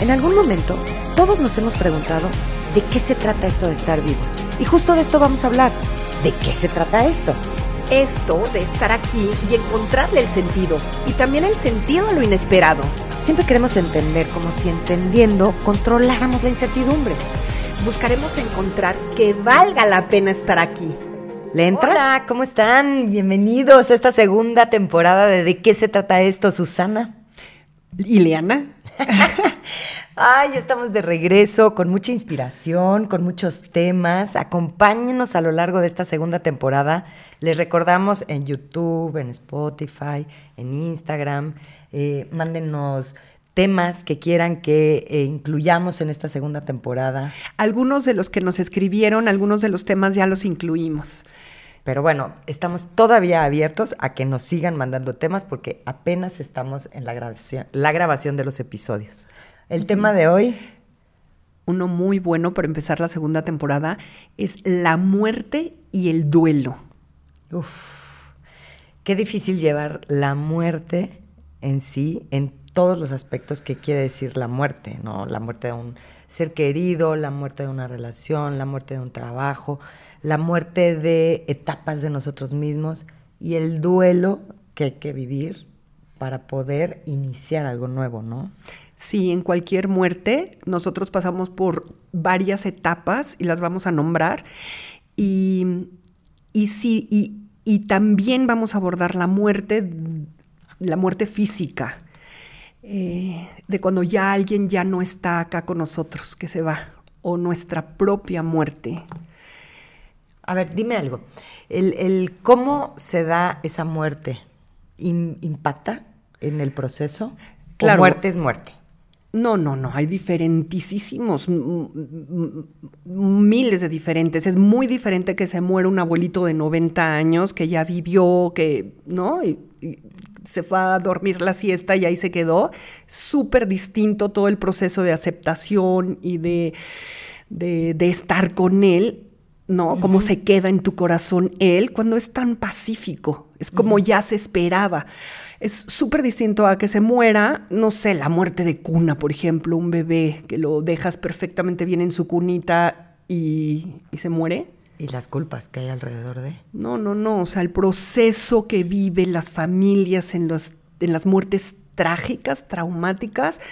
En algún momento, todos nos hemos preguntado de qué se trata esto de estar vivos. Y justo de esto vamos a hablar. ¿De qué se trata esto? Esto de estar aquí y encontrarle el sentido. Y también el sentido a lo inesperado. Siempre queremos entender como si entendiendo controláramos la incertidumbre. Buscaremos encontrar que valga la pena estar aquí. ¿Le entras? Hola, ¿cómo están? Bienvenidos a esta segunda temporada de ¿De qué se trata esto, Susana? ¿Ileana? Ay, estamos de regreso con mucha inspiración, con muchos temas. Acompáñenos a lo largo de esta segunda temporada. Les recordamos en YouTube, en Spotify, en Instagram. Eh, mándenos temas que quieran que eh, incluyamos en esta segunda temporada. Algunos de los que nos escribieron, algunos de los temas ya los incluimos. Pero bueno, estamos todavía abiertos a que nos sigan mandando temas porque apenas estamos en la grabación, la grabación de los episodios. El tema de hoy, uno muy bueno para empezar la segunda temporada, es la muerte y el duelo. Uf, qué difícil llevar la muerte en sí, en todos los aspectos que quiere decir la muerte, ¿no? La muerte de un ser querido, la muerte de una relación, la muerte de un trabajo, la muerte de etapas de nosotros mismos y el duelo que hay que vivir para poder iniciar algo nuevo, ¿no? Sí, en cualquier muerte nosotros pasamos por varias etapas y las vamos a nombrar. Y, y sí, y, también vamos a abordar la muerte, la muerte física, eh, de cuando ya alguien ya no está acá con nosotros, que se va, o nuestra propia muerte. A ver, dime algo. El, cómo se da esa muerte impacta en el proceso. Claro. muerte es muerte. No, no, no, hay diferentísimos, miles de diferentes. Es muy diferente que se muera un abuelito de 90 años que ya vivió, que, ¿no? Y, se fue a dormir la siesta y ahí se quedó. Súper distinto todo el proceso de aceptación y de, de, de estar con él ¿no? Cómo se queda en tu corazón él cuando es tan pacífico. Es como ya se esperaba. Es súper distinto a que se muera, no sé, la muerte de cuna, por ejemplo, un bebé que lo dejas perfectamente bien en su cunita y, y se muere. ¿Y las culpas que hay alrededor de? No, no, no. O sea, el proceso que viven las familias en, los, en las muertes trágicas, traumáticas,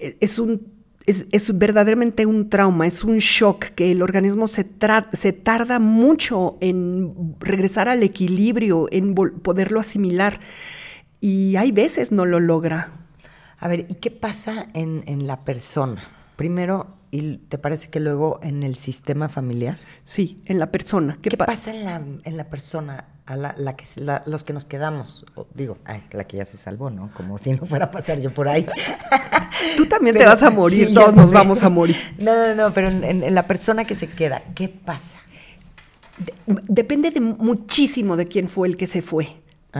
eh, es un es, verdaderamente un trauma, es un shock que el organismo se, se tarda mucho en regresar al equilibrio, en poderlo asimilar. Y hay veces no lo logra. A ver, ¿y qué pasa en, en la persona? Primero, ¿y te parece que luego en el sistema familiar? Sí, en la persona. ¿Qué, pasa en la, en la persona? A la, que, los que nos quedamos, digo, ay, la que ya se salvó, ¿no? Como si no fuera a pasar yo por ahí. Tú también te vas a morir, todos nos vamos a morir. No, no, no, pero en, la persona que se queda, ¿qué pasa? depende de muchísimo de quién fue el que se fue.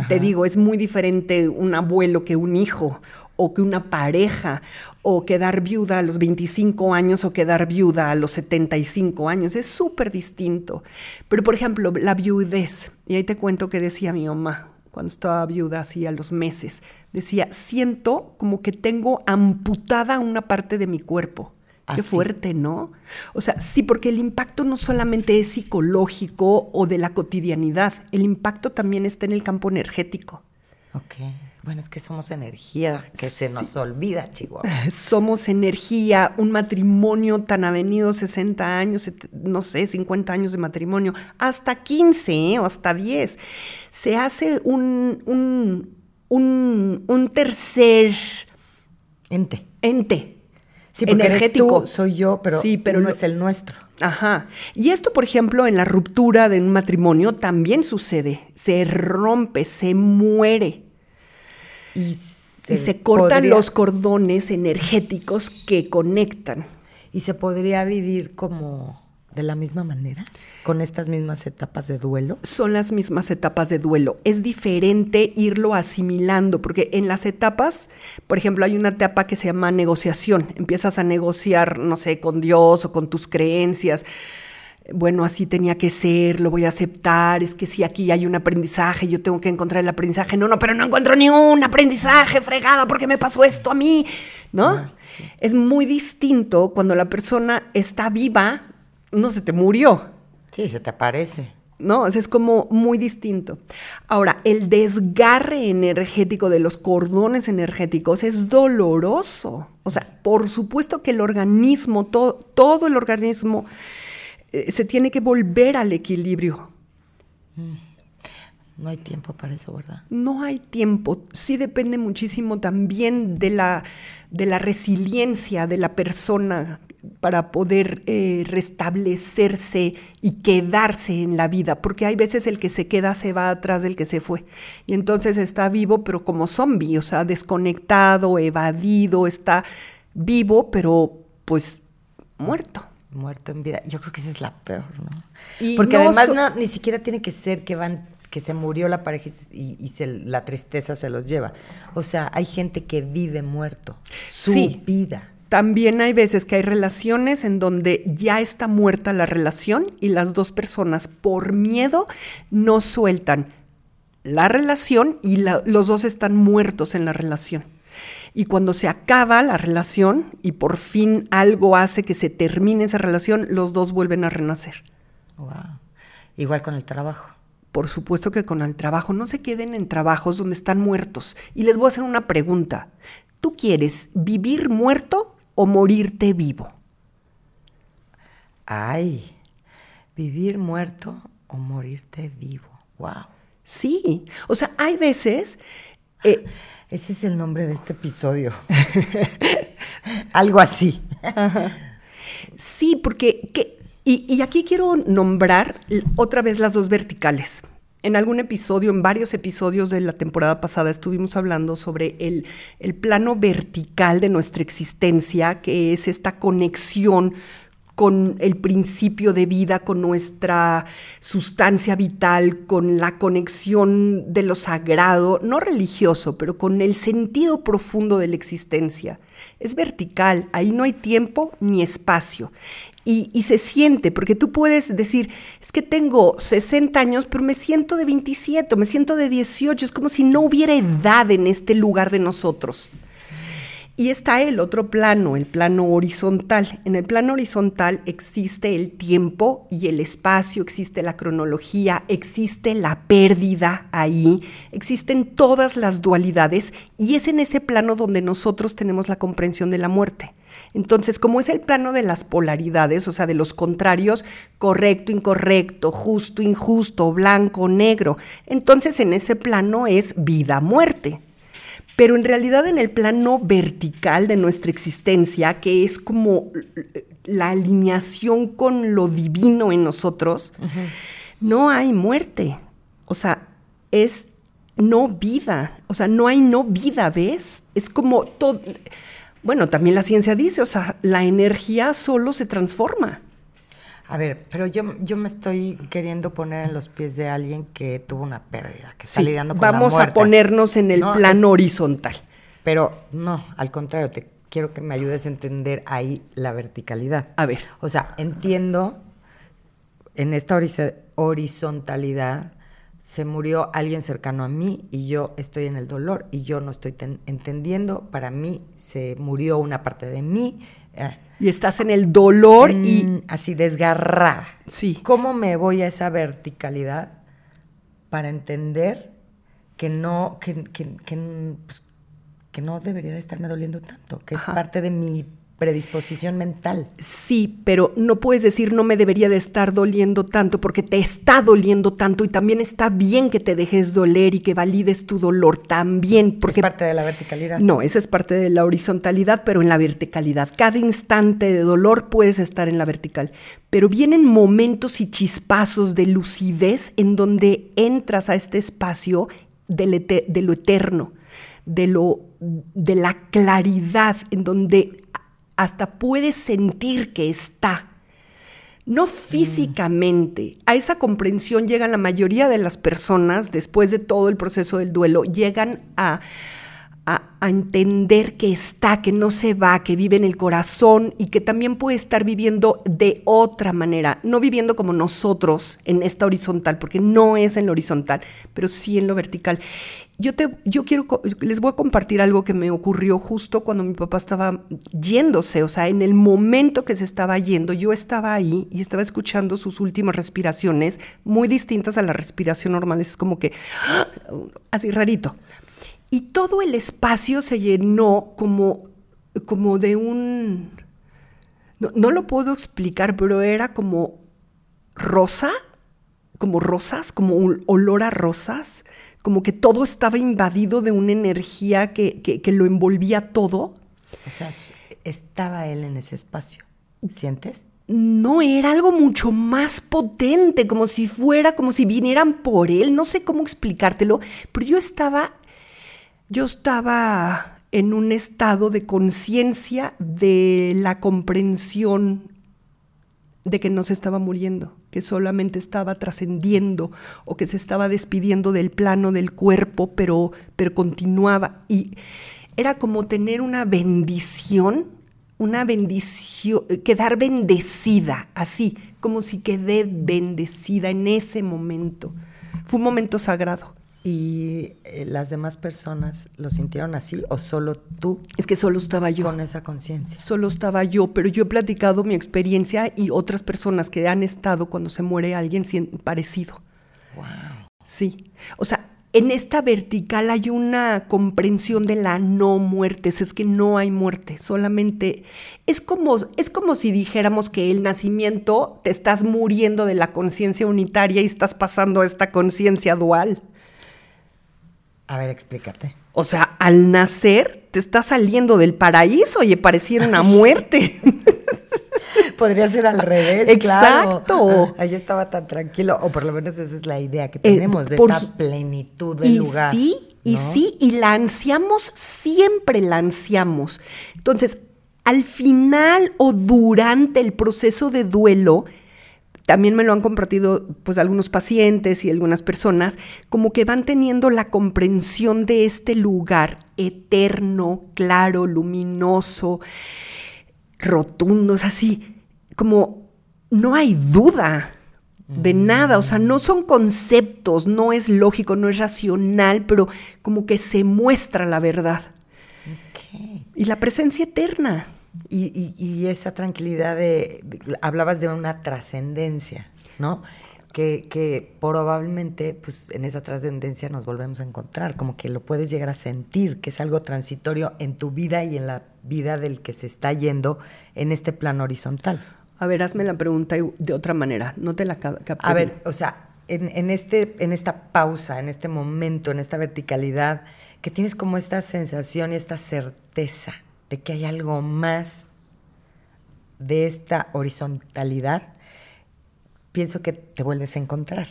Te digo, es muy diferente un abuelo que un hijo o que una pareja, o quedar viuda a los 25 años o quedar viuda a los 75 años. Es súper distinto. Pero, por ejemplo, la viudez, y ahí te cuento que decía mi mamá cuando estaba viuda, así a los meses, decía, siento como que tengo amputada una parte de mi cuerpo. Qué fuerte, ¿no? O sea, sí, porque el impacto no solamente es psicológico o de la cotidianidad, el impacto también está en el campo energético. Ok. Bueno, es que somos energía, que se nos olvida, Chihuahua. Somos energía, un matrimonio tan avenido, 60 años, no sé, 50 años de matrimonio, hasta 15 ¿eh? o hasta 10. Se hace un, un, un, tercer ente. Ente. Sí, energético. soy yo, pero, sí, pero no es el nuestro. Ajá. Y esto, por ejemplo, en la ruptura de un matrimonio también sucede. Se rompe, se muere y se, cortan los cordones energéticos que conectan. ¿Y se podría vivir como de la misma manera? ¿Con estas mismas etapas de duelo? Son las mismas etapas de duelo. Es diferente irlo asimilando, porque en las etapas, por ejemplo, hay una etapa que se llama negociación. Empiezas a negociar, no sé, con Dios o con tus creencias bueno, así tenía que ser, lo voy a aceptar, es que si aquí hay un aprendizaje, yo tengo que encontrar el aprendizaje. No, no, pero no encuentro ni un aprendizaje, fregada, porque me pasó esto a mí, ¿no? Ah, es muy distinto cuando la persona está viva, no se te murió. Sí, se te aparece. ¿no? es como muy distinto. Ahora, el desgarre energético de los cordones energéticos es doloroso. O sea, por supuesto que el organismo, todo el organismo se tiene que volver al equilibrio. No hay tiempo para eso, ¿verdad? No hay tiempo. Sí depende muchísimo también de la, de la resiliencia de la persona para poder eh, restablecerse y quedarse en la vida, porque hay veces el que se queda se va atrás del que se fue. Y entonces está vivo, pero como zombie, o sea, desconectado, evadido, está vivo, pero pues muerto muerto en vida. Yo creo que esa es la peor, ¿no? Porque además no, ni siquiera tiene que ser que van que se murió la pareja y, se, la tristeza se los lleva. O sea, hay gente que vive muerto, su vida. También hay veces que hay relaciones en donde ya está muerta la relación y las dos personas por miedo no sueltan la relación y los dos están muertos en la relación. Y cuando se acaba la relación y por fin algo hace que se termine esa relación, los dos vuelven a renacer. Wow. Igual con el trabajo. Por supuesto que con el trabajo. No se queden en trabajos donde están muertos. Y les voy a hacer una pregunta. ¿Tú quieres vivir muerto o morirte vivo? Ay, vivir muerto o morirte vivo. Wow. Sí, o sea, hay veces eh, ese es el nombre de este episodio. Algo así. Sí, porque... y, aquí quiero nombrar otra vez las dos verticales. En algún episodio, en varios episodios de la temporada pasada, estuvimos hablando sobre el, el, plano vertical de nuestra existencia, que es esta conexión con el principio de vida, con nuestra sustancia vital, con la conexión de lo sagrado, no religioso, pero con el sentido profundo de la existencia. Es vertical, ahí no hay tiempo ni espacio. Y, se siente, porque tú puedes decir, es que tengo 60 años, pero me siento de 27, me siento de 18, es como si no hubiera edad en este lugar de nosotros. Y está el otro plano, el plano horizontal. En el plano horizontal existe el tiempo y el espacio, existe la cronología, existe la pérdida ahí, existen todas las dualidades y es en ese plano donde nosotros tenemos la comprensión de la muerte. Entonces, como es el plano de las polaridades, o sea, de los contrarios, correcto, incorrecto, justo, injusto, blanco, negro, entonces en ese plano es vida-muerte pero en realidad en el plano vertical de nuestra existencia, que es como la alineación con lo divino en nosotros, no hay muerte. O sea, es no vida. O sea, no hay no vida, ¿ves? Es como todo. Bueno, también la ciencia dice, o sea, la energía solo se transforma. A ver, pero yo, yo me estoy queriendo poner en los pies de alguien que tuvo una pérdida, que está lidiando con vamos la a ponernos en el plano horizontal. Pero no, al contrario, te quiero que me ayudes a entender ahí la verticalidad. A ver. O sea, entiendo en esta horizontalidad se murió alguien cercano a mí y yo estoy en el dolor y yo no estoy entendiendo, para mí se murió una parte de mí. Eh, y estás en el dolor y... Mm, así desgarrada. Sí. ¿Cómo me voy a esa verticalidad para entender que no, que, que, que, pues, no debería de estarme doliendo tanto, que es parte de mi predisposición mental. Sí, pero no puedes decir no me debería de estar doliendo tanto porque te está doliendo tanto y también está bien que te dejes doler y que valides tu dolor también. Porque, es parte de la verticalidad. No, esa es parte de la horizontalidad, pero en la verticalidad. Cada instante de dolor puedes estar en la vertical. Pero vienen momentos y chispazos de lucidez en donde entras a este espacio de, de lo eterno, de, lo, de la claridad, en donde hasta puedes sentir que está. No físicamente. A esa comprensión llegan la mayoría de las personas después de todo el proceso del duelo, llegan a, a, entender que está, que no se va, que vive en el corazón y que también puede estar viviendo de otra manera, no viviendo como nosotros en esta horizontal, porque no es en lo horizontal, pero sí en lo vertical. Yo, te, yo quiero, les voy a compartir algo que me ocurrió justo cuando mi papá estaba yéndose, o sea, en el momento que se estaba yendo, yo estaba ahí y estaba escuchando sus últimas respiraciones, muy distintas a la respiración normal, es como que, así rarito. Y todo el espacio se llenó como, como de un... No, lo puedo explicar, pero era como rosa, como rosas, como un olor a rosas, como que todo estaba invadido de una energía que, que, lo envolvía todo. O sea, estaba él en ese espacio. ¿Sientes? no era algo mucho más potente, como si fuera, como si vinieran por él, no sé cómo explicártelo, pero yo estaba yo estaba en un estado de conciencia de la comprensión de que no se estaba muriendo, que solamente estaba trascendiendo o que se estaba despidiendo del plano del cuerpo, pero, pero continuaba. Y era como tener una bendición, una bendición, quedar bendecida, así, como si quedé bendecida en ese momento. Fue un momento sagrado. ¿Y eh, las demás personas lo sintieron así o solo tú? Es que solo estaba yo. Con esa conciencia. Solo estaba yo, pero yo he platicado mi experiencia y otras personas que han estado cuando se muere alguien parecido. Wow. Sí. O sea, en esta vertical hay una comprensión de la no muerte, es que no hay muerte, solamente es como, es como si dijéramos que el nacimiento te estás muriendo de la conciencia unitaria y estás pasando a esta conciencia dual. A ver, explícate. O sea, al nacer te está saliendo del paraíso y pareciera una muerte. Podría ser al revés, Exacto. Ahí estaba tan tranquilo, o por lo menos esa es la idea que eh, tenemos de esta plenitud del lugar. Sí, y sí, y la ansiamos, siempre la ansiamos. Entonces, al final o durante el proceso de duelo, también me lo han compartido pues algunos pacientes y algunas personas, como que van teniendo la comprensión de este lugar eterno, claro, luminoso, rotundo, es así, como no hay duda de mm. nada, o sea, no son conceptos, no es lógico, no es racional, pero como que se muestra la verdad. Y la presencia eterna. Y, esa tranquilidad de, hablabas de una trascendencia, ¿no? Que, probablemente pues en esa trascendencia nos volvemos a encontrar, como que lo puedes llegar a sentir, que es algo transitorio en tu vida y en la vida del que se está yendo en este plano horizontal. A ver, hazme la pregunta de otra manera, no te la capté. A ver, o sea, en, en, este, en esta pausa, en este momento, en esta verticalidad, que tienes como esta sensación y esta certeza de que hay algo más de esta horizontalidad, pienso que te vuelves a encontrar.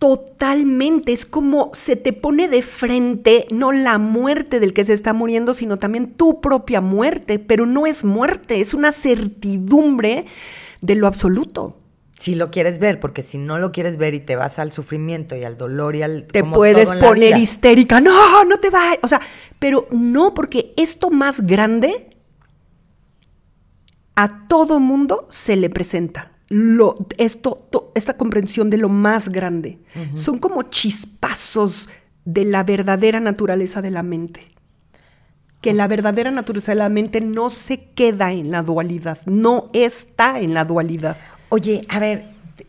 Totalmente, es como se te pone de frente no la muerte del que se está muriendo, sino también tu propia muerte, pero no es muerte, es una certidumbre de lo absoluto. Si lo quieres ver, porque si no lo quieres ver y te vas al sufrimiento y al dolor y al... Te puedes poner histérica, no, no te vayas, o sea, pero no, porque esto más grande a todo mundo se le presenta. Lo, esto, esta comprensión de lo más grande. Son como chispazos de la verdadera naturaleza de la mente. Que la verdadera naturaleza de la mente no se queda en la dualidad, no está en la dualidad. Oye, a ver,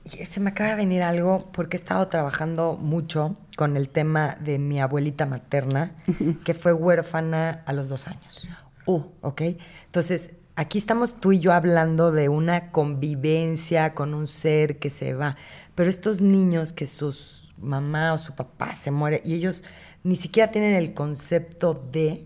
se me acaba de venir algo porque he estado trabajando mucho con el tema de mi abuelita materna, que fue huérfana a los dos años. Oh. ¿Ok? Entonces, aquí estamos tú y yo hablando de una convivencia con un ser que se va, pero estos niños que sus mamá o su papá se muere y ellos ni siquiera tienen el concepto de...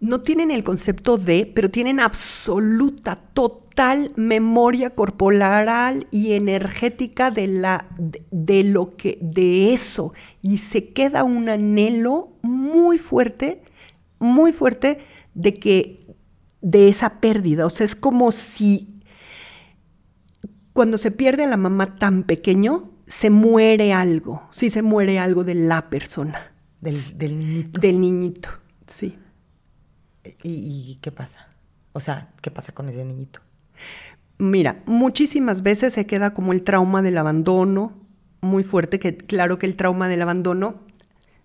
No tienen el concepto de, pero tienen absoluta, total memoria corporal y energética de, la, de lo que, de eso. Y se queda un anhelo muy fuerte, muy fuerte de que de esa pérdida. O sea, es como si cuando se pierde a la mamá tan pequeño, se muere algo. Sí, se muere algo de la persona. Del, niñito. Del niñito, sí. ¿Y, qué pasa? O sea, ¿qué pasa con ese niñito? Mira, muchísimas veces se queda como el trauma del abandono, muy fuerte, que claro que el trauma del abandono,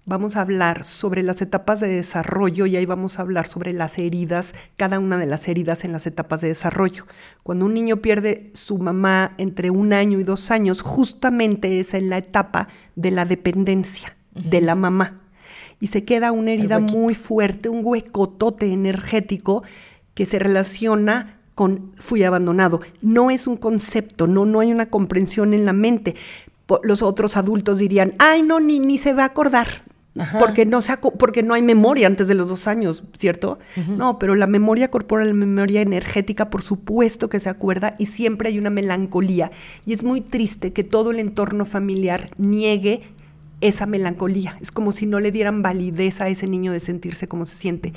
vamos a hablar sobre las etapas de desarrollo y ahí vamos a hablar sobre las heridas, cada una de las heridas en las etapas de desarrollo. Cuando un niño pierde su mamá entre un año y dos años, justamente es en la etapa de la dependencia de la mamá y se queda una herida muy fuerte, un huecotote energético que se relaciona con fui abandonado. No es un concepto, no, no hay una comprensión en la mente. Los otros adultos dirían, ay, no, ni, ni se va a acordar. Porque no, se porque no hay memoria antes de los dos años, ¿cierto? No, pero la memoria corporal, la memoria energética, por supuesto que se acuerda y siempre hay una melancolía. Y es muy triste que todo el entorno familiar niegue esa melancolía. Es como si no le dieran validez a ese niño de sentirse como se siente.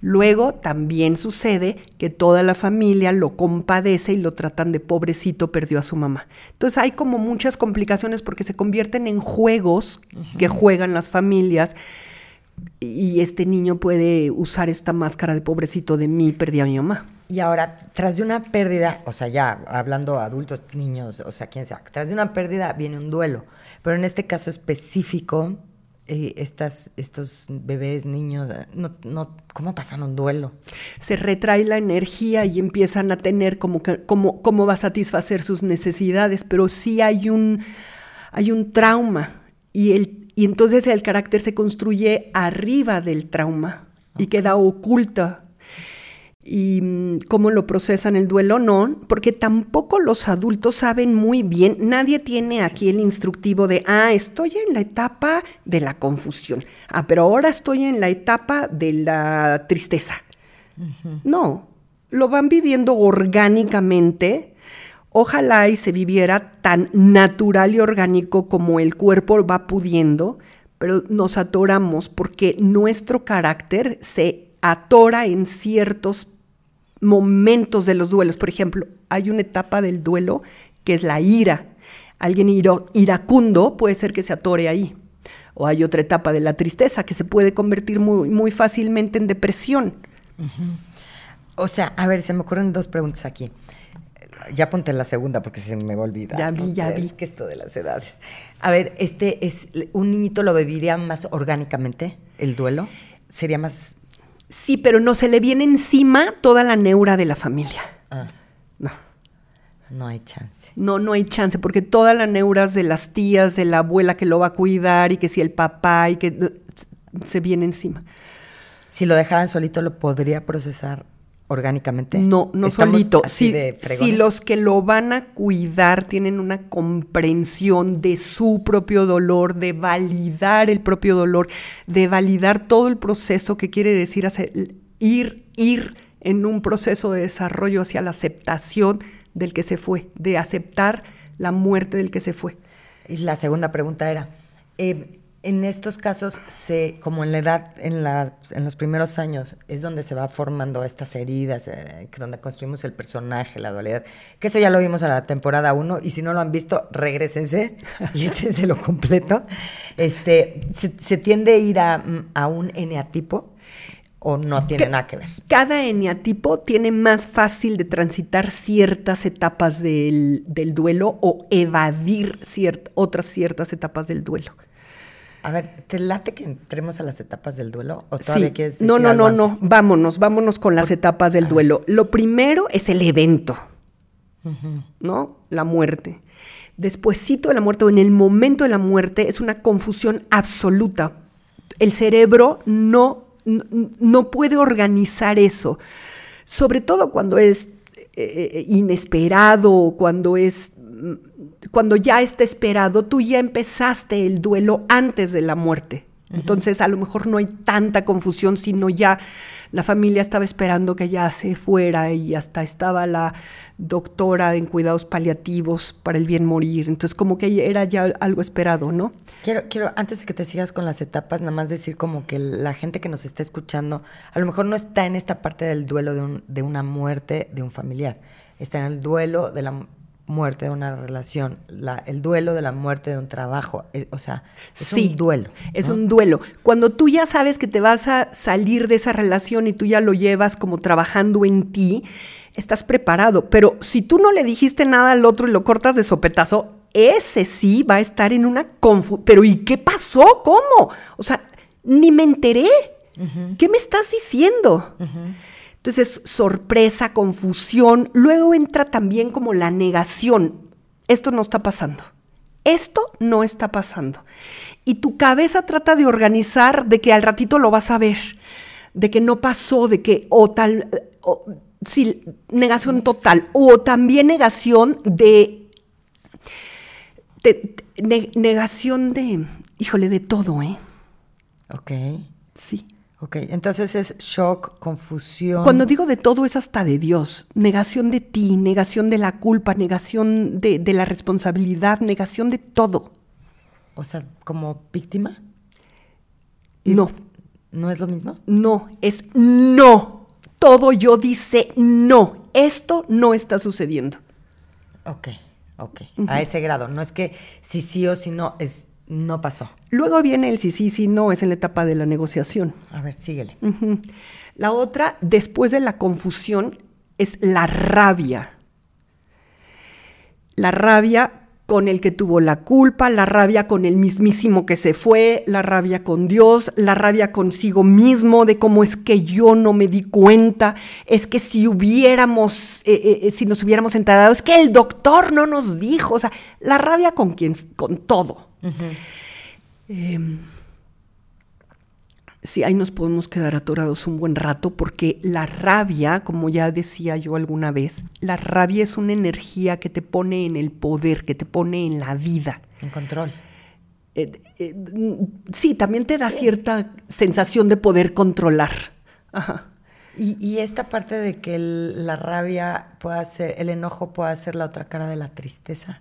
Luego también sucede que toda la familia lo compadece y lo tratan de pobrecito, perdió a su mamá. Entonces hay como muchas complicaciones porque se convierten en juegos que juegan las familias y este niño puede usar esta máscara de pobrecito de mí, perdí a mi mamá. Y ahora, tras de una pérdida, o sea, ya hablando adultos, niños, o sea, quien sea, tras de una pérdida viene un duelo. Pero en este caso específico, eh, estas, estos bebés, niños, no, no, ¿cómo pasan un duelo? Se retrae la energía y empiezan a tener como que, cómo, cómo va a satisfacer sus necesidades, pero sí hay un, hay un trauma y, el, y entonces el carácter se construye arriba del trauma y queda oculta y mm, cómo lo procesan el duelo, no, porque tampoco los adultos saben muy bien, nadie tiene aquí el instructivo de, ah, estoy en la etapa de la confusión, ah, pero ahora estoy en la etapa de la tristeza. No, lo van viviendo orgánicamente. Ojalá y se viviera tan natural y orgánico como el cuerpo va pudiendo, pero nos atoramos porque nuestro carácter se atora en ciertos momentos de los duelos. Por ejemplo, hay una etapa del duelo que es la ira. Alguien iracundo puede ser que se atore ahí. O hay otra etapa de la tristeza que se puede convertir muy, muy fácilmente en depresión. O sea, a ver, se me ocurren dos preguntas aquí. Ya ponte la segunda porque se me va a olvidar. Ya vi, ya vi. Es que esto de las edades. A ver, este es un niñito lo viviría más orgánicamente el duelo. Sería más Sí, pero no se le viene encima toda la neura de la familia. Ah. No. No hay chance. No, no hay chance, porque todas las neuras de las tías, de la abuela que lo va a cuidar y que si el papá y que se viene encima. Si lo dejaran solito, ¿lo podría procesar orgánicamente? No, no solito. Si, si los que lo van a cuidar tienen una comprensión de su propio dolor, de validar el propio dolor, de validar todo el proceso que quiere decir hacer, ir, ir en un proceso de desarrollo hacia la aceptación del que se fue, de aceptar la muerte del que se fue. Y la segunda pregunta era, eh, en estos casos, se, como en la edad, en, la, en los primeros años, es donde se va formando estas heridas, eh, donde construimos el personaje, la dualidad. Que eso ya lo vimos a la temporada 1, y si no lo han visto, regresense y échenselo completo. Este, ¿se, tiende a ir a, a un eneatipo? ¿O no tiene nada que ver? Cada eneatipo tiene más fácil de transitar ciertas etapas del, del duelo o evadir otras ciertas etapas del duelo. A ver, ¿te late que entremos a las etapas del duelo? ¿O todavía sí. quieres decir No, no, no, no. Vámonos, vámonos con las etapas del duelo. Lo primero es el evento, ¿no? La muerte. Despuésito de la muerte o en el momento de la muerte es una confusión absoluta. El cerebro no, no, puede organizar eso. Sobre todo cuando es eh, eh, inesperado, cuando es cuando ya está esperado, tú ya empezaste el duelo antes de la muerte. Entonces a lo mejor no hay tanta confusión, sino ya la familia estaba esperando que ya se fuera y hasta estaba la doctora en cuidados paliativos para el bien morir. Entonces como que era ya algo esperado, ¿no? Quiero, quiero, antes de que te sigas con las etapas, nada más decir como que la gente que nos está escuchando a lo mejor no está en esta parte del duelo de, de una muerte de un familiar, está en el duelo de la muerte de una relación, la- el duelo de la muerte de un trabajo, eh, o sea, es Sí, un duelo. Es un duelo. Cuando tú ya sabes que te vas a salir de esa relación y tú ya lo llevas como trabajando en ti, estás preparado. Pero si tú no le dijiste nada al otro y lo cortas de sopetazo, ese sí va a estar en una confusión. Pero ¿y qué pasó? ¿Cómo? O sea, ni me enteré. ¿Qué me estás diciendo? Entonces, sorpresa, confusión. Luego entra también como la negación. Esto no está pasando. Esto no está pasando. Y tu cabeza trata de organizar de que al ratito lo vas a ver, de que no pasó, de que, o tal, o, sí, negación total, o también negación de, de- de- ne- negación de, híjole, de todo, ¿eh? Ok, Sí. Ok. Entonces es shock, confusión. Cuando digo de todo es hasta de Dios. Negación de ti, negación de la culpa, negación de, de la responsabilidad, negación de todo. O sea, como víctima, No, ¿no es lo mismo? no, es no. Todo yo dice no. Esto no está sucediendo. Ok, ok. A ese grado. No es que si sí o si no, es no pasó. Luego viene el sí, sí, sí, no, es en la etapa de la negociación. A ver, síguele. La otra, después de la confusión, es la rabia. La rabia con el que tuvo la culpa, la rabia con el mismísimo que se fue, la rabia con Dios, la rabia consigo mismo de cómo es que yo no me di cuenta, es que si hubiéramos, eh, eh, eh, si nos hubiéramos enterado, es que el doctor no nos dijo, o sea, la rabia con quien, con todo. Em, Sí, ahí nos podemos quedar atorados un buen rato porque la rabia, como ya decía yo alguna vez, la rabia es una energía que te pone en el poder, que te pone en la vida. En control. Eh, eh, mm, sí, también te da cierta sensación de poder controlar. Ajá. Y, y esta parte de que el- la rabia pueda ser, el enojo pueda ser la otra cara de la tristeza.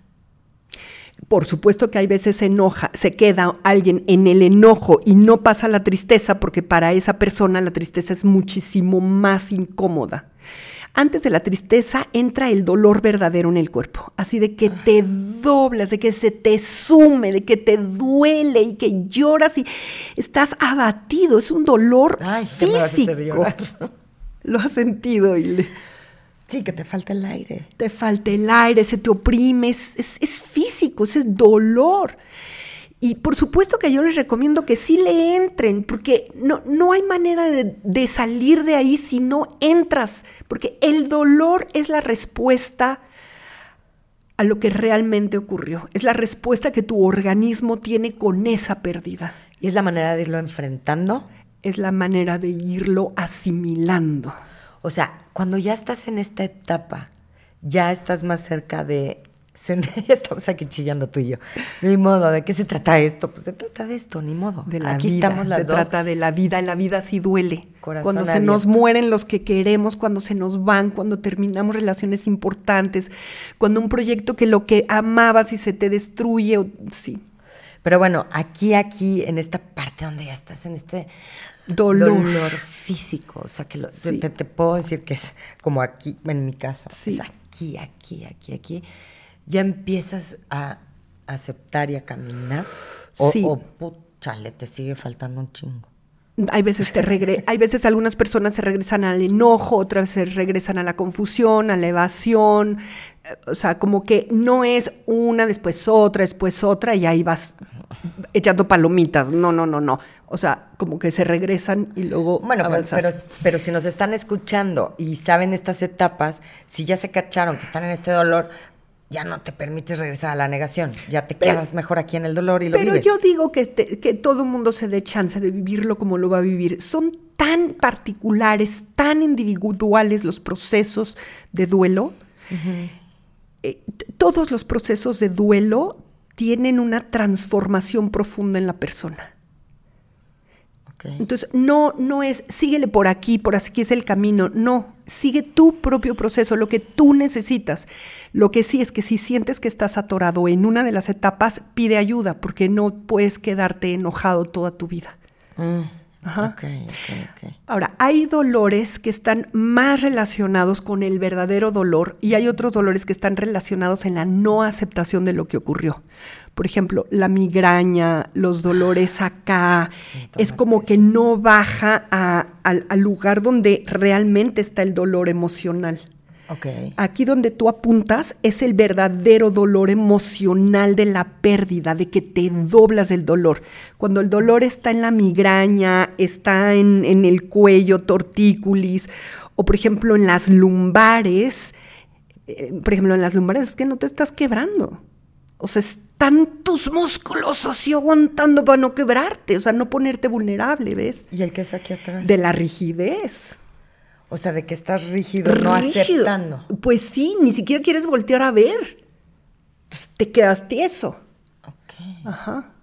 Por supuesto que hay veces se enoja, se queda alguien en el enojo y no pasa la tristeza porque para esa persona la tristeza es muchísimo más incómoda. Antes de la tristeza entra el dolor verdadero en el cuerpo, así de que te doblas, de que se te sume, de que te duele y que lloras y estás abatido, es un dolor Ay, que me vas a hacer físico. llorar. Lo has sentido y le- Sí, que te falta el aire. te falta el aire, se te oprime, es, es- es físico, es dolor. Y por supuesto que yo les recomiendo que sí le entren, porque no, no hay manera de, de salir de ahí si no entras, porque el dolor es la respuesta a lo que realmente ocurrió, es la respuesta que tu organismo tiene con esa pérdida, Y es la manera de irlo enfrentando. es la manera de irlo asimilando. O sea, cuando ya estás en esta etapa, ya estás más cerca de... Ya estamos aquí chillando tú y yo. Ni modo, ¿de qué se trata esto? Pues se trata de esto, ni modo. de la aquí vida. estamos las se dos. trata de la vida, la vida sí duele. Corazón cuando se abierto. nos mueren los que queremos, cuando se nos van, cuando terminamos relaciones importantes, cuando un proyecto que lo que amabas y se te destruye, o- sí. Pero bueno, aquí, aquí, en esta parte donde ya estás, en este Dolor. físico, o sea, que lo- Sí. te, te puedo decir que es como aquí, en mi caso, Sí. es aquí, aquí, aquí, aquí, ya empiezas a aceptar y a caminar. O, Sí. o chale, te sigue faltando un chingo. Hay veces te regre hay veces algunas personas se regresan al enojo, otras se regresan a la confusión, a la evasión. O sea, como que no es una, después otra, después otra, y ahí vas echando palomitas. No, no, no, no. O sea, como que se regresan y luego Bueno, pero, pero si nos están escuchando y saben estas etapas, si ya se cacharon que están en este dolor, ya no te permites regresar a la negación. Ya te Pero- quedas mejor aquí en el dolor y lo Pero vives. yo digo que, este- que todo el mundo se dé chance de vivirlo como lo va a vivir. Son tan particulares, tan individuales los procesos de duelo. Eh, todos los procesos de duelo tienen una transformación profunda en la persona. Entonces, no, no es síguele por aquí, por aquí es el camino. No, sigue tu propio proceso, lo que tú necesitas. Lo que sí es que si sientes que estás atorado en una de las etapas, pide ayuda, porque no puedes quedarte enojado toda tu vida. Mm, Ajá. Ok, ok, ok. Ahora, hay dolores que están más relacionados con el verdadero dolor y hay otros dolores que están relacionados en la no aceptación de lo que ocurrió. Por ejemplo, la migraña, los dolores acá, Sí, es como que no baja a- al lugar donde realmente está el dolor emocional. Ok. Aquí donde tú apuntas es el verdadero dolor emocional de la pérdida, de que te doblas del dolor. Cuando el dolor está en la migraña, está en, en el cuello, tortícolis, o por ejemplo en las lumbares, eh, por ejemplo en las lumbares es que no te estás quebrando. O sea, están tus músculos así aguantando para no quebrarte, o sea, no ponerte vulnerable, ¿ves? ¿Y el que es aquí atrás? De la rigidez. O sea, de que estás rígido, no Rígido. aceptando. Pues sí, ni siquiera quieres voltear a ver. Entonces, te quedas tieso. Ok. Ajá.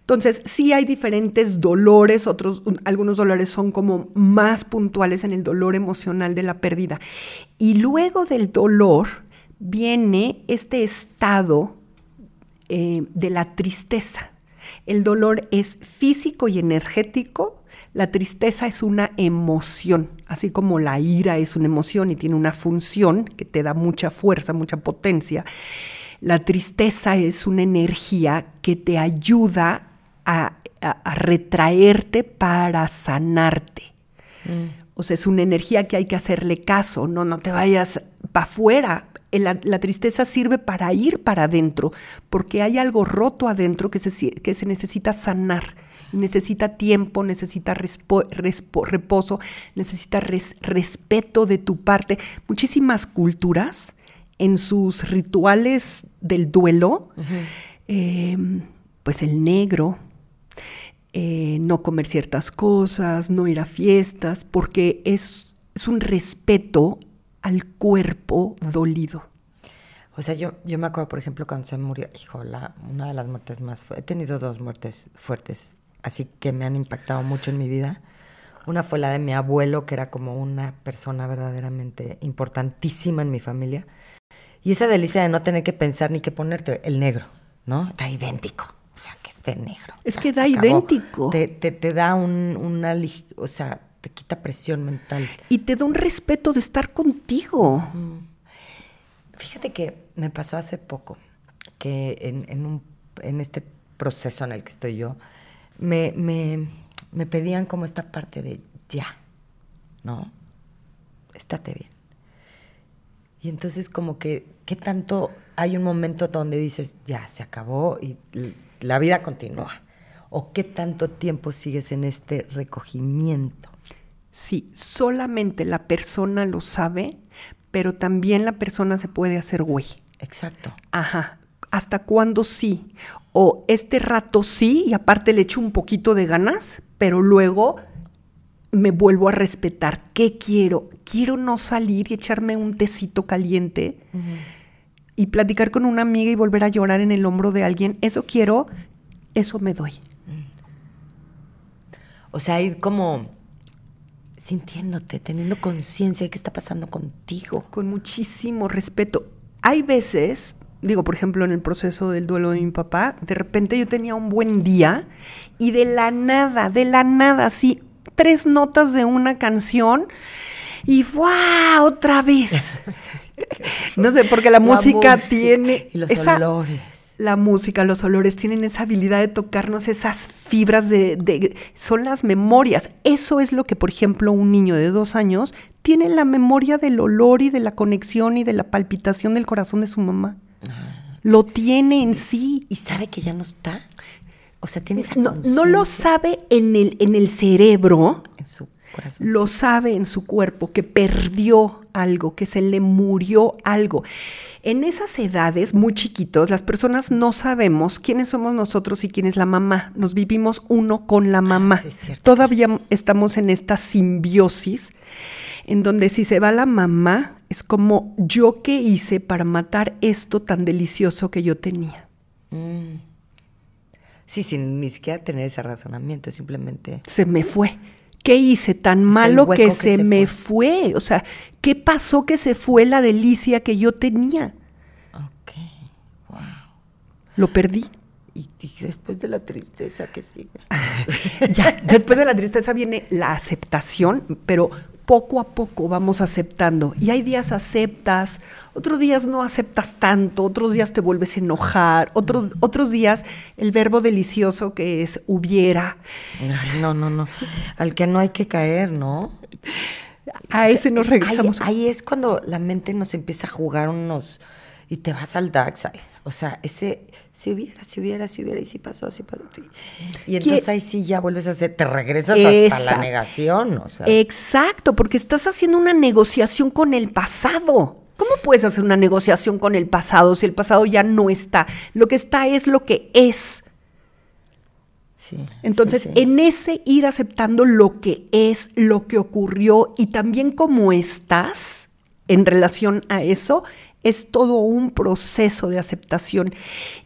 Entonces, sí hay diferentes dolores, otros, un- algunos dolores son como más puntuales en el dolor emocional de la pérdida. Y luego del dolor viene este estado eh, de la tristeza. El dolor es físico y energético. La tristeza es una emoción, así como la ira es una emoción y tiene una función que te da mucha fuerza, mucha potencia. La tristeza es una energía que te ayuda a, a- a retraerte para sanarte. O sea, es una energía que hay que hacerle caso, no, no te vayas para afuera. La, la tristeza sirve para ir para adentro, porque hay algo roto adentro que se, que se necesita sanar. Necesita tiempo, necesita respo- respo- reposo, necesita res- respeto de tu parte. Muchísimas culturas en sus rituales del duelo, eh, pues el negro, eh, no comer ciertas cosas, no ir a fiestas, porque es, es un respeto al cuerpo dolido. O sea, yo, yo me acuerdo, por ejemplo, cuando se murió, hijo, la, una de las muertes más fuertes. He tenido dos muertes fuertes, así que me han impactado mucho en mi vida. Una fue la de mi abuelo, que era como una persona verdaderamente importantísima en mi familia. Y esa delicia de no tener que pensar ni que ponerte el negro, ¿no? Está idéntico. O sea, que esté negro. Es que da idéntico. Te, te, te da un, una, o sea, te quita presión mental. Y te da un respeto de estar contigo. Fíjate que me pasó hace poco que en, en un- en este proceso en el que estoy yo, me, me- me pedían como esta parte de ya, ¿no? Estate bien. Y entonces como que, ¿qué tanto hay un momento donde dices, ya, se acabó y la vida continúa? ¿O qué tanto tiempo sigues en este recogimiento? Sí, solamente la persona lo sabe, pero también la persona se puede hacer güey. Exacto. Ajá. ¿Hasta cuándo sí? O este rato sí, y aparte le echo un poquito de ganas, pero luego me vuelvo a respetar. ¿Qué quiero? Quiero no salir y echarme un tecito caliente y platicar con una amiga y volver a llorar en el hombro de alguien. Eso quiero, eso me doy. O sea, ir como sintiéndote, teniendo conciencia de qué está pasando contigo. Con muchísimo respeto. Hay veces, digo, por ejemplo, en el proceso del duelo de mi papá, de repente yo tenía un buen día y de la nada, de la nada, así, tres notas de una canción y ¡guau! Otra vez. no sé, porque la, música, tiene. Y los esa- olores. La música, los olores tienen esa habilidad de tocarnos esas fibras de, de- Son las memorias. Eso es lo que, por ejemplo, un niño de dos años tiene la memoria del olor y de la conexión y de la palpitación del corazón de su mamá. Lo tiene en sí. ¿Y sabe que ya no está? O sea, tiene esa No, no lo sabe en el, en el cerebro, en su corazón. lo sabe en su cuerpo, que perdió algo, que se le murió algo. En esas edades muy chiquitos, las personas no sabemos quiénes somos nosotros y quién es la mamá. Nos vivimos uno con la mamá. sí, es cierto. Todavía estamos en esta simbiosis en donde si se va la mamá, es como yo qué hice para matar esto tan delicioso que yo tenía. Mm. Sí, sin ni siquiera tener ese razonamiento, simplemente. se me fue. ¿Qué hice tan malo que, que se, se me fue? O sea, ¿qué pasó que se fue la delicia que yo tenía? Ok, wow. Lo perdí. Y y, después de la tristeza que sigue. ya, después de la tristeza viene la aceptación, pero poco a poco vamos aceptando. Y hay días aceptas, otros días no aceptas tanto, otros días te vuelves a enojar, otros, otros días el verbo delicioso que es hubiera. no, no, no. Al que no hay que caer, ¿no? A ese nos regresamos. Ahí, ahí es cuando la mente nos empieza a jugar unos... Y te vas al dark side. O sea, ese si hubiera, si hubiera, si hubiera, y si pasó, si pasó. Y entonces ahí sí ya vuelves a hacer, te regresas hasta la negación. O sea. Exacto, porque estás haciendo una negociación con el pasado. ¿Cómo puedes hacer una negociación con el pasado si el pasado ya no está? Lo que está es lo que es. Sí, Entonces, en ese ir aceptando lo que es, lo que ocurrió y también cómo estás en relación a eso, es todo un proceso de aceptación.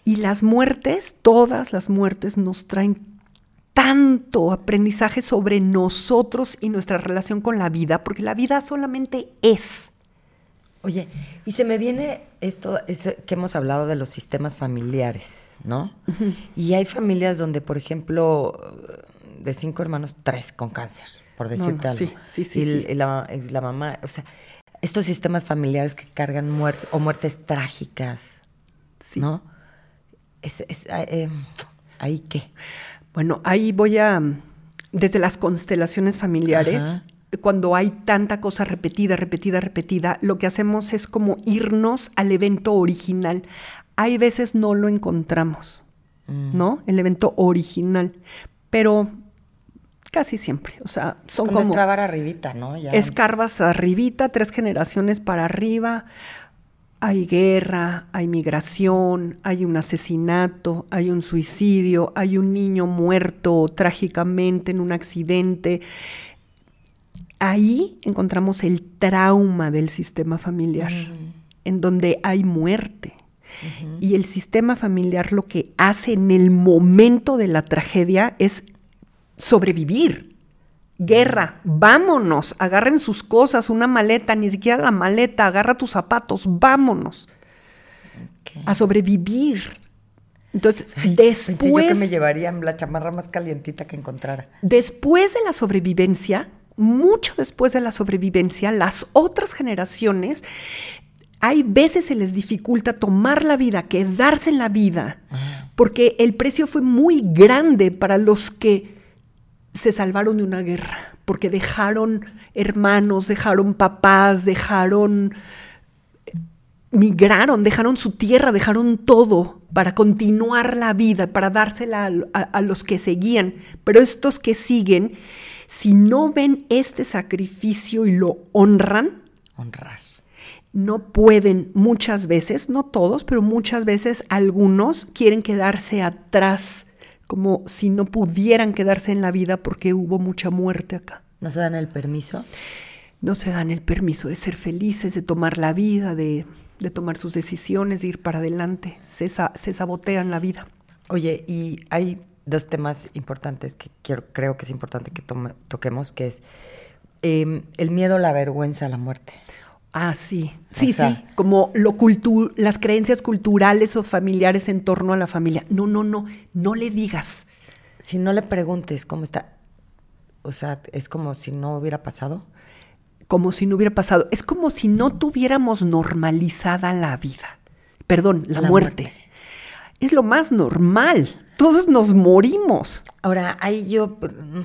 Y las muertes, todas las muertes nos traen tanto aprendizaje sobre nosotros y nuestra relación con la vida, porque la vida solamente es. Oye, y se me viene esto, que hemos hablado de los sistemas familiares, ¿no? Y hay familias donde, por ejemplo, de cinco hermanos, tres con cáncer, por decirte algo. Sí, sí, sí. y la, mamá, o sea, estos sistemas familiares que cargan muerte o muertes trágicas, ¿no? Es, ah, eh, ¿Ahí qué? Bueno, ahí voy a, desde las constelaciones familiares, cuando hay tanta cosa repetida, repetida, repetida, lo que hacemos es como irnos al evento original. Hay veces no lo encontramos, mm. ¿no? El evento original, pero Casi siempre. O sea, son como. Escarbar arribita, ¿no? Escarbas arribita, tres generaciones para arriba. Hay guerra, hay migración, hay un asesinato, hay un suicidio, hay un niño muerto trágicamente en un accidente. Ahí encontramos el trauma del sistema familiar, en donde hay muerte. Y el sistema familiar lo que hace en el momento de la tragedia es sobrevivir. Guerra, vámonos, agarren sus cosas, una maleta, ni siquiera la maleta, agarra tus zapatos, vámonos. A sobrevivir. Entonces, después. Pensé yo que me llevarían la chamarra más calientita que encontrara. Después de la sobrevivencia, mucho después de la sobrevivencia, las otras generaciones, hay veces se les dificulta tomar la vida, quedarse en la vida, ah. porque el precio fue muy grande para los que se salvaron de una guerra, porque dejaron hermanos, dejaron papás, dejaron, migraron, dejaron su tierra, dejaron todo para continuar la vida, para dársela a, los que seguían. Pero estos que siguen, si no ven este sacrificio y lo honran, honrar. No pueden muchas veces, no todos, pero muchas veces algunos quieren quedarse atrás como si no pudieran quedarse en la vida porque hubo mucha muerte acá. ¿No se dan el permiso? No se dan el permiso de ser felices, de tomar la vida, de, tomar sus decisiones, de ir para adelante. Se, se sabotean la vida. Oye, y hay dos temas importantes que quiero, creo que es importante que toquemos, que es em, el miedo, la vergüenza, la muerte. Ah, sí, sí, sí, como lo las creencias culturales o familiares en torno a la familia. No, no, no, no le digas. Si no le preguntes cómo está, o sea, es como si no hubiera pasado. Como si no hubiera pasado. Es como si no tuviéramos normalizada la vida. Perdón, la, muerte. muerte. Es lo más normal. Todos nos morimos. Ahora, ahí yo mm,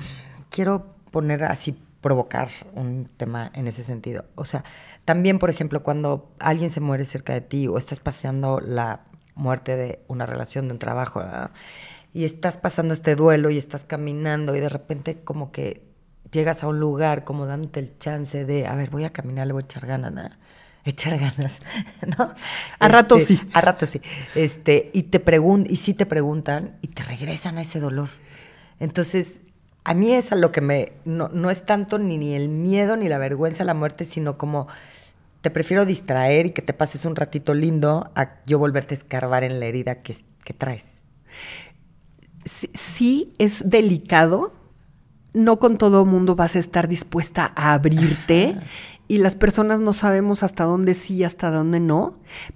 quiero poner así provocar un tema en ese sentido. O sea, también, por ejemplo, cuando alguien se muere cerca de ti o estás pasando la muerte de una relación, de un trabajo, y estás pasando este duelo y estás caminando y de repente como que llegas a un lugar como dándote el chance de, a ver, voy a caminar, le voy a echar ganas, ¿no? echar ganas, ¿no? A rato este, sí. A rato sí. Este, y te preguntan, y sí te preguntan y te regresan a ese dolor. Entonces, a mí es a lo que me, no, es tanto ni, ni, el miedo ni la vergüenza a la muerte, sino como te prefiero distraer y que te pases un ratito lindo a yo volverte a escarbar en la herida que, que traes. Sí, es delicado. No con todo mundo vas a estar dispuesta a abrirte y las personas no sabemos hasta dónde sí, hasta dónde no,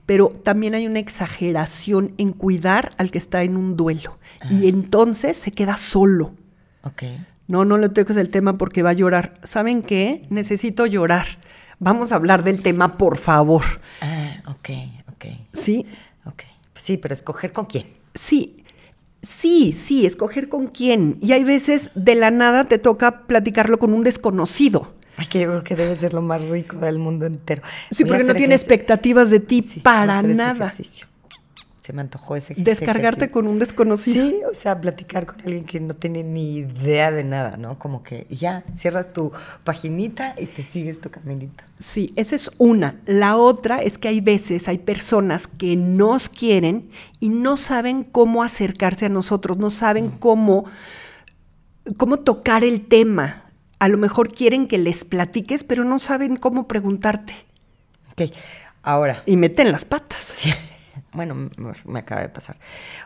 pero también hay una exageración en cuidar al que está en un duelo y entonces se queda solo. Ok. No, no le toques el tema porque va a llorar. ¿Saben qué? Necesito llorar. Vamos a hablar del tema, por favor. Ah, ok, ok. ¿Sí? Ok. Sí, pero escoger con quién. Sí, sí, sí, escoger con quién. Y hay veces de la nada te toca platicarlo con un desconocido. Ay, que yo creo que debe ser lo más rico del mundo entero. Sí, Voy porque no tiene expectativas de ti Sí, para nada. ejercicio. Se me antojó ese Descargarte con un desconocido. Sí, o sea, platicar con alguien que no tiene ni idea de nada, ¿no? Como que ya cierras tu paginita y te sigues tu caminito. Sí, esa es una. La otra es que hay veces, hay personas que nos quieren y no saben cómo acercarse a nosotros, no saben cómo, cómo tocar el tema. A lo mejor quieren que les platiques, pero no saben cómo preguntarte. Ok, ahora. Y meten las patas. Sí. Bueno, me, acaba de pasar.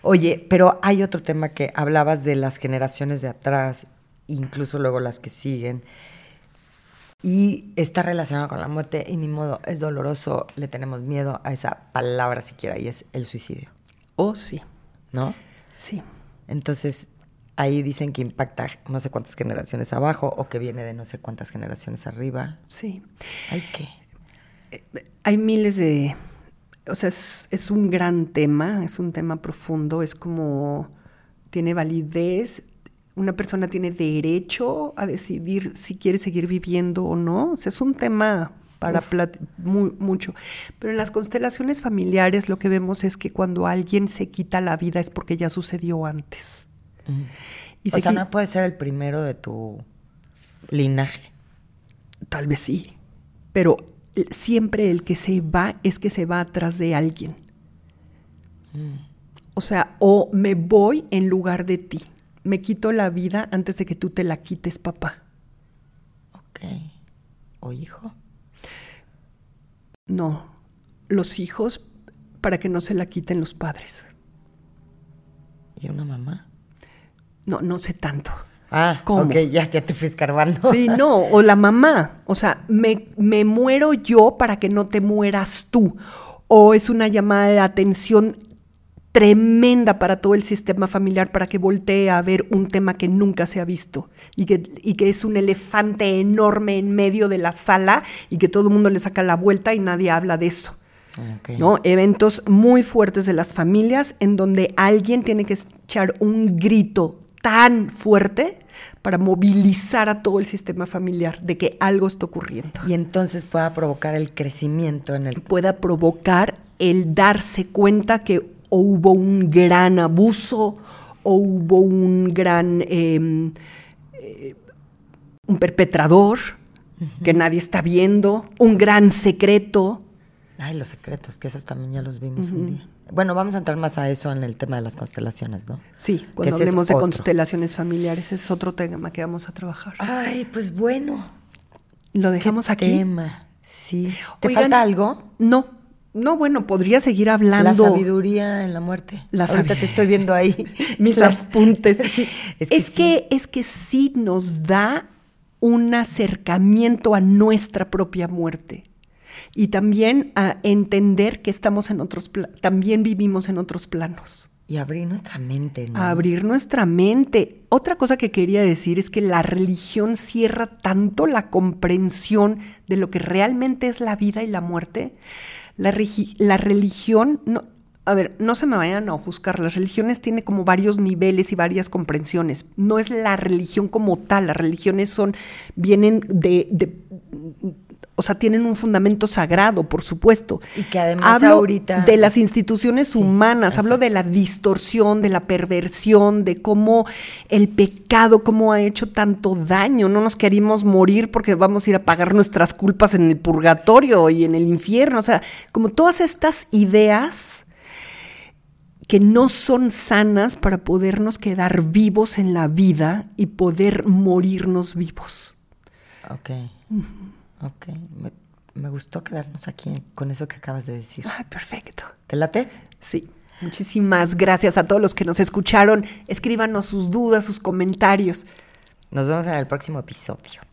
Oye, pero hay otro tema que hablabas de las generaciones de atrás, incluso luego las que siguen, y está relacionado con la muerte, y ni modo, es doloroso, le tenemos miedo a esa palabra siquiera, y es el suicidio, Oh, sí, ¿no? sí. Entonces, ahí dicen que impacta no sé cuántas generaciones abajo, o que viene de no sé cuántas generaciones arriba. Sí. Hay que. Hay miles de... O sea, es, es un gran tema, es un tema profundo, es como... Tiene validez, una persona tiene derecho a decidir si quiere seguir viviendo o no. O sea, es un tema para mu- mucho. Pero en las constelaciones familiares lo que vemos es que cuando alguien se quita la vida es porque ya sucedió antes. Y o se sea, no puede ser el primero de tu linaje. Tal vez sí, pero siempre el que se va es que se va atrás de alguien. O sea, o me voy en lugar de ti. Me quito la vida antes de que tú te la quites, papá. Ok. O hijo. No, los hijos para que no se la quiten los padres. ¿Y una mamá? No, no sé tanto. Ah, ¿Cómo? ok, ya, ya te fui escarbando. Sí, no, o la mamá. O sea, me, me muero yo para que no te mueras tú. O es una llamada de atención tremenda para todo el sistema familiar para que voltee a ver un tema que nunca se ha visto y que, y que es un elefante enorme en medio de la sala y que todo el mundo le saca la vuelta y nadie habla de eso. ¿no? Eventos muy fuertes de las familias en donde alguien tiene que echar un grito tan fuerte para movilizar a todo el sistema familiar de que algo está ocurriendo. Y entonces pueda provocar el crecimiento en el... Pueda provocar el darse cuenta que o hubo un gran abuso o hubo un gran eh, eh, un perpetrador que nadie está viendo, un gran secreto. Ay, los secretos, que esos también ya los vimos un día. Bueno, vamos a entrar más a eso en el tema de las constelaciones, ¿no? Sí, Que cuando es hablemos de otro. constelaciones familiares, ese es otro tema que vamos a trabajar. Ay, pues bueno. Lo dejamos qué aquí. Tema. Sí. ¿Te Oigan, falta algo? No, no, bueno, podría seguir hablando. La sabiduría en la muerte. La Ahorita te estoy viendo ahí. mis Las- apuntes. Sí, es, es que que, es que sí nos da un acercamiento a nuestra propia muerte. Y también a entender que estamos en otros también vivimos en otros planos. Y abrir nuestra mente, ¿no? Abrir nuestra mente. Otra cosa que quería decir es que la religión cierra tanto la comprensión de lo que realmente es la vida y la muerte. La, la religión, no, a ver, no se me vayan a juzgar, las religiones tienen como varios niveles y varias comprensiones. No es la religión como tal, las religiones son, vienen de, de- o sea, tienen un fundamento sagrado, por supuesto. Y que además Hablo ahorita- de las instituciones Sí, humanas, hablo de la distorsión, de la perversión, de cómo el pecado, cómo ha hecho tanto daño. No nos querimos morir porque vamos a ir a pagar nuestras culpas en el purgatorio y en el infierno. O sea, como todas estas ideas que no son sanas para podernos quedar vivos en la vida y poder morirnos vivos. Ok. Ok. Me, me gustó quedarnos aquí con eso que acabas de decir. Ay, perfecto. ¿Te late? Sí. Muchísimas gracias a todos los que nos escucharon. Escríbanos sus dudas, sus comentarios. Nos vemos en el próximo episodio.